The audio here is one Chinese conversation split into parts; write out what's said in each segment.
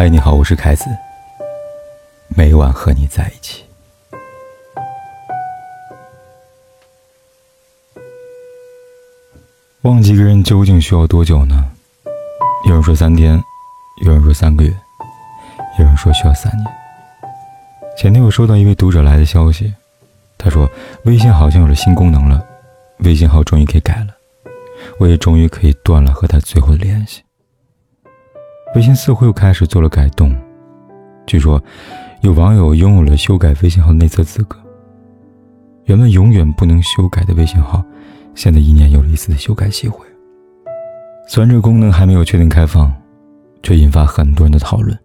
嗨，你好，我是凯子。每晚和你在一起。忘记一个人究竟需要多久呢？有人说三天，有人说三个月，有人说需要三年。前天我收到一位读者来的消息，他说微信好像有了新功能了，微信号终于可以改了，我也终于可以断了和他最后的联系。微信似乎又开始做了改动，据说有网友拥有了修改微信号内测资格。原本永远不能修改的微信号，现在一年有了一次的修改机会。虽然这个功能还没有确定开放，却引发很多人的讨论。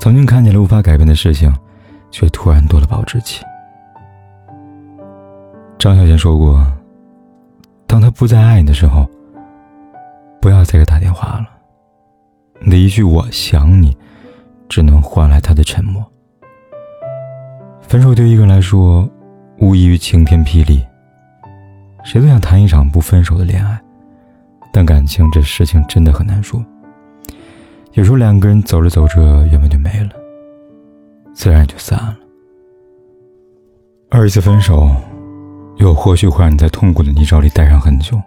曾经看见了无法改变的事情，却突然多了保质期。张小娴说过：“当他不再爱你的时候，不要再给他打电话了。”你的一句“我想你”，只能换来他的沉默。分手对一个人来说，无异于晴天霹雳。谁都想谈一场不分手的恋爱，但感情这事情真的很难说。有时候两个人走着走着，缘分就没了，自然就散了。而一次分手，又或许会让你在痛苦的泥沼里待上很久。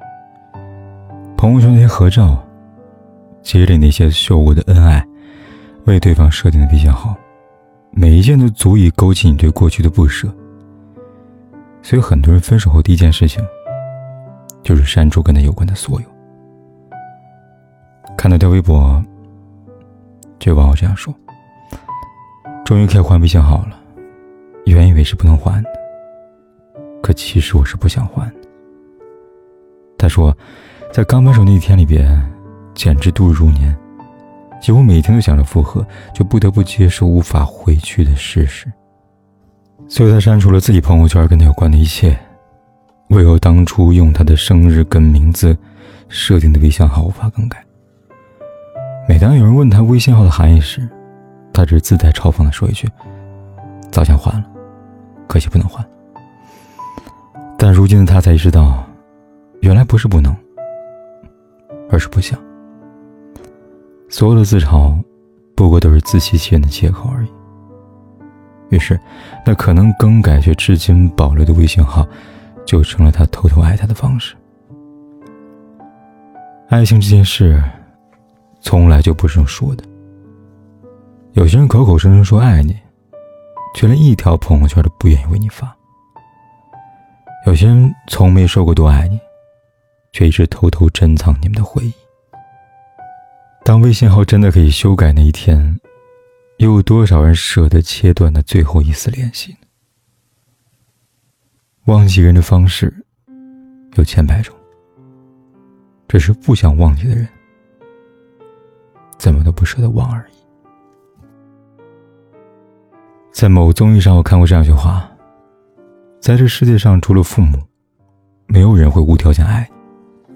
朋友圈那些合照。接着那些秀过的恩爱，为对方设定的微信号，每一件都足以勾起你对过去的不舍。所以很多人分手后第一件事情，就是删除跟他有关的所有。看到条微博，这网友这样说：“终于可以换微信号了，原以为是不能换的，可其实我是不想换的。”他说，在刚分手那一天里边。简直度日如年，几乎每天都想着复合，就不得不接受无法回去的事实。所以他删除了自己朋友圈跟他有关的一切，唯有当初用他的生日跟名字设定的微信号无法更改。每当有人问他微信号的含义时，他只自带嘲讽的说一句：“早想换了，可惜不能换。”但如今的他才意识到，原来不是不能，而是不想。所有的自嘲，不过都是自欺欺人的借口而已。于是，那可能更改却至今保留的微信号，就成了他偷偷爱他的方式。爱情这件事，从来就不是用说的。有些人口口声声说爱你，却连一条朋友圈都不愿意为你发；有些人从没说过多爱你，却一直偷偷珍藏你们的回忆。当微信号真的可以修改那一天，又有多少人舍得切断那最后一丝联系呢？忘记人的方式有千百种，只是不想忘记的人，怎么都不舍得忘而已。在某综艺上，我看过这样一句话：在这世界上，除了父母，没有人会无条件爱你。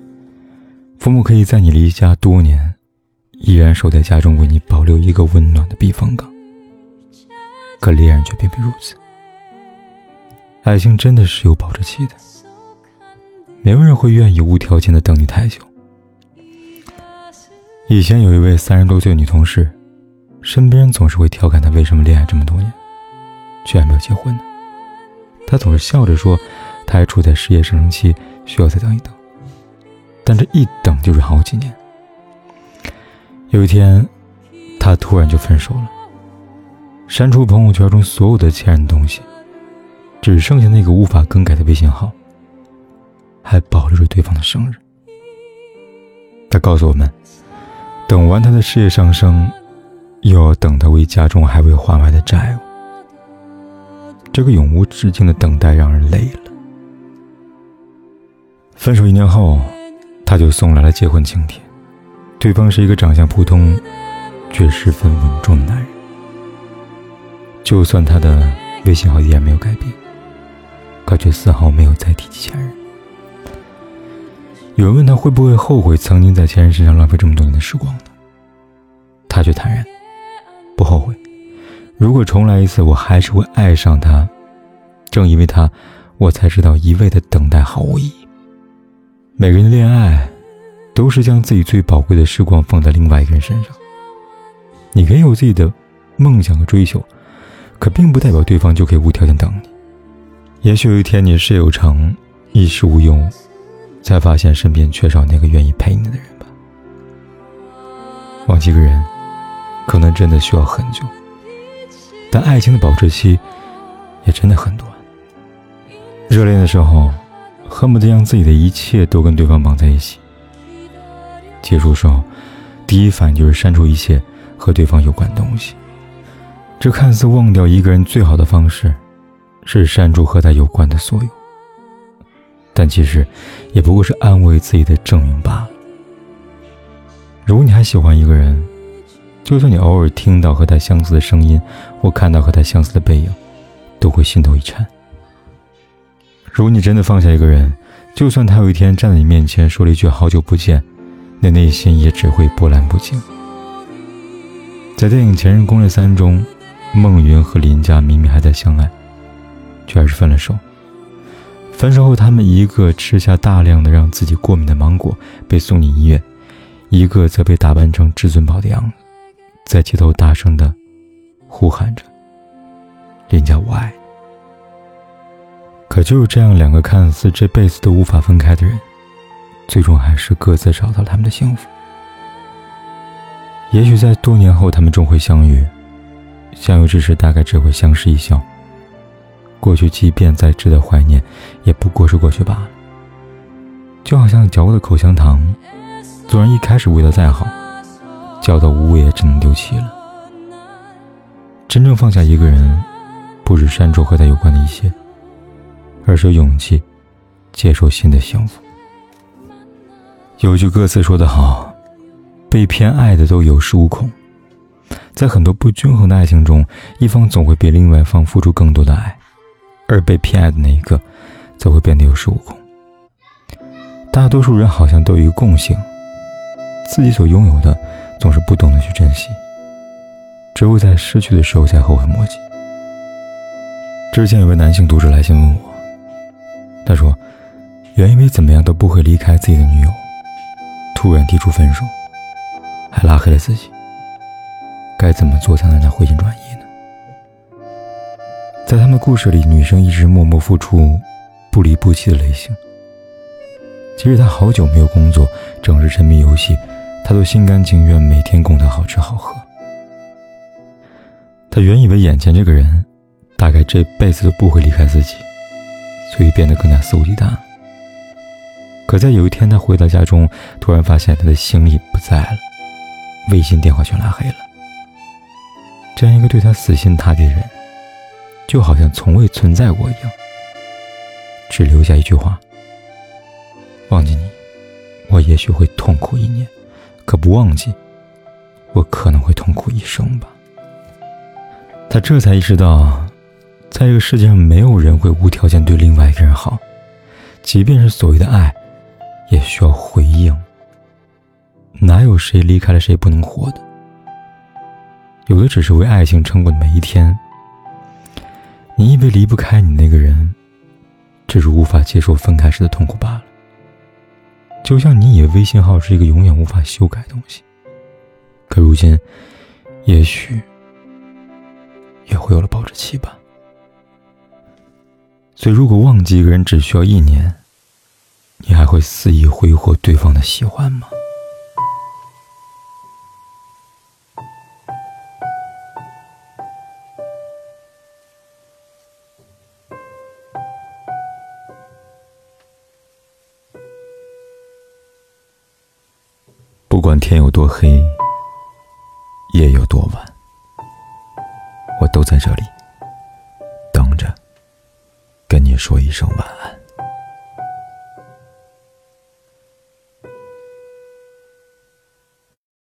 父母可以在你离家多年。依然守在家中，为你保留一个温暖的避风港。可恋人却偏偏如此。爱情真的是有保质期的，没有人会愿意无条件的等你太久。以前有一位三十多岁的女同事，身边人总是会调侃她为什么恋爱这么多年，却还没有结婚呢？她总是笑着说，她还处在事业上升期，需要再等一等。但这一等就是好几年。有一天，他突然就分手了，删除朋友圈中所有的前任东西，只剩下那个无法更改的微信号，还保留着对方的生日。他告诉我们，等完他的事业上升，又要等他为家中还未还完的债务。这个永无止境的等待让人累了。分手一年后，他就送来了结婚请帖。对方是一个长相普通，却十分稳重的男人。就算他的微信号依然没有改变，可却丝毫没有再提起前任。有人问他会不会后悔曾经在前任身上浪费这么多年的时光呢？他却坦然，不后悔。如果重来一次，我还是会爱上他。正因为他，我才知道一味的等待毫无意义。每个人恋爱。都是将自己最宝贵的时光放在另外一个人身上，你可以有自己的梦想和追求，可并不代表对方就可以无条件等你。也许有一天你事业有成，衣食无忧，才发现身边缺少那个愿意陪你的人吧。忘记一个人，可能真的需要很久，但爱情的保质期也真的很短。热恋的时候，恨不得将自己的一切都跟对方绑在一起；结束时候，第一反应就是删除一切和对方有关的东西。这看似忘掉一个人最好的方式。是删除和他有关的所有，但其实也不过是安慰自己的证明罢了。如果你还喜欢一个人，就算你偶尔听到和他相似的声音，或看到和他相似的背影，都会心头一颤。如果你真的放下一个人，就算他有一天站在你面前说了一句“好久不见”，你内心也只会波澜不惊。在电影《前任攻略三》中，孟云和林佳明明还在相爱。却还是分了手。分手后，他们一个吃下大量的让自己过敏的芒果，被送进医院；一个则被打扮成至尊宝的样子，在街头大声的呼喊着：“林家，我爱。”可就是这样，两个看似这辈子都无法分开的人，最终还是各自找到他们的幸福。也许在多年后，他们终会相遇，相遇之时，大概只会相视一笑。过去，即便再值得怀念，也不过是过去罢了。就好像嚼过的口香糖，纵然一开始味道再好，嚼到无味也只能丢弃了。真正放下一个人，不是删除和他有关的一切，而是勇气接受新的幸福。有句歌词说得好：“被偏爱的都有恃无恐。”在很多不均衡的爱情中，一方总会比另外一方付出更多的爱。而被偏爱的那一个，则会变得有恃无恐。大多数人好像都有一个共性：自己所拥有的，总是不懂得去珍惜，只会在失去的时候才后悔莫及。之前有位男性读者来信问我，他说：“原以为怎么样都不会离开自己的女友，突然提出分手，还拉黑了自己，该怎么做才能让他回心转意呢？”在他们故事里，女生一直默默付出、不离不弃的类型。即使她好久没有工作，整日沉迷游戏，她都心甘情愿每天供她好吃好喝。她原以为眼前这个人，大概这辈子都不会离开自己，所以变得更加肆无忌惮。可在有一天，他回到家中，突然发现他的行李不在了，微信、电话全拉黑了。这样一个对他死心塌地的人。就好像从未存在过一样，只留下一句话：“忘记你，我也许会痛苦一年；可不忘记，我可能会痛苦一生吧。”他这才意识到，在这个世界上，没有人会无条件对另外一个人好，即便是所谓的爱，也需要回应。哪有谁离开了谁不能活的？有的只是为爱情撑过的每一天。你以为离不开你那个人，只是无法接受分开时的痛苦罢了。就像你以为微信号是一个永远无法修改的东西，可如今，也许也会有了保质期吧。所以，如果忘记一个人只需要一年，会肆意挥霍对方的喜欢吗？不管天有多黑，夜有多晚，我都在这里等着，跟你说一声晚安。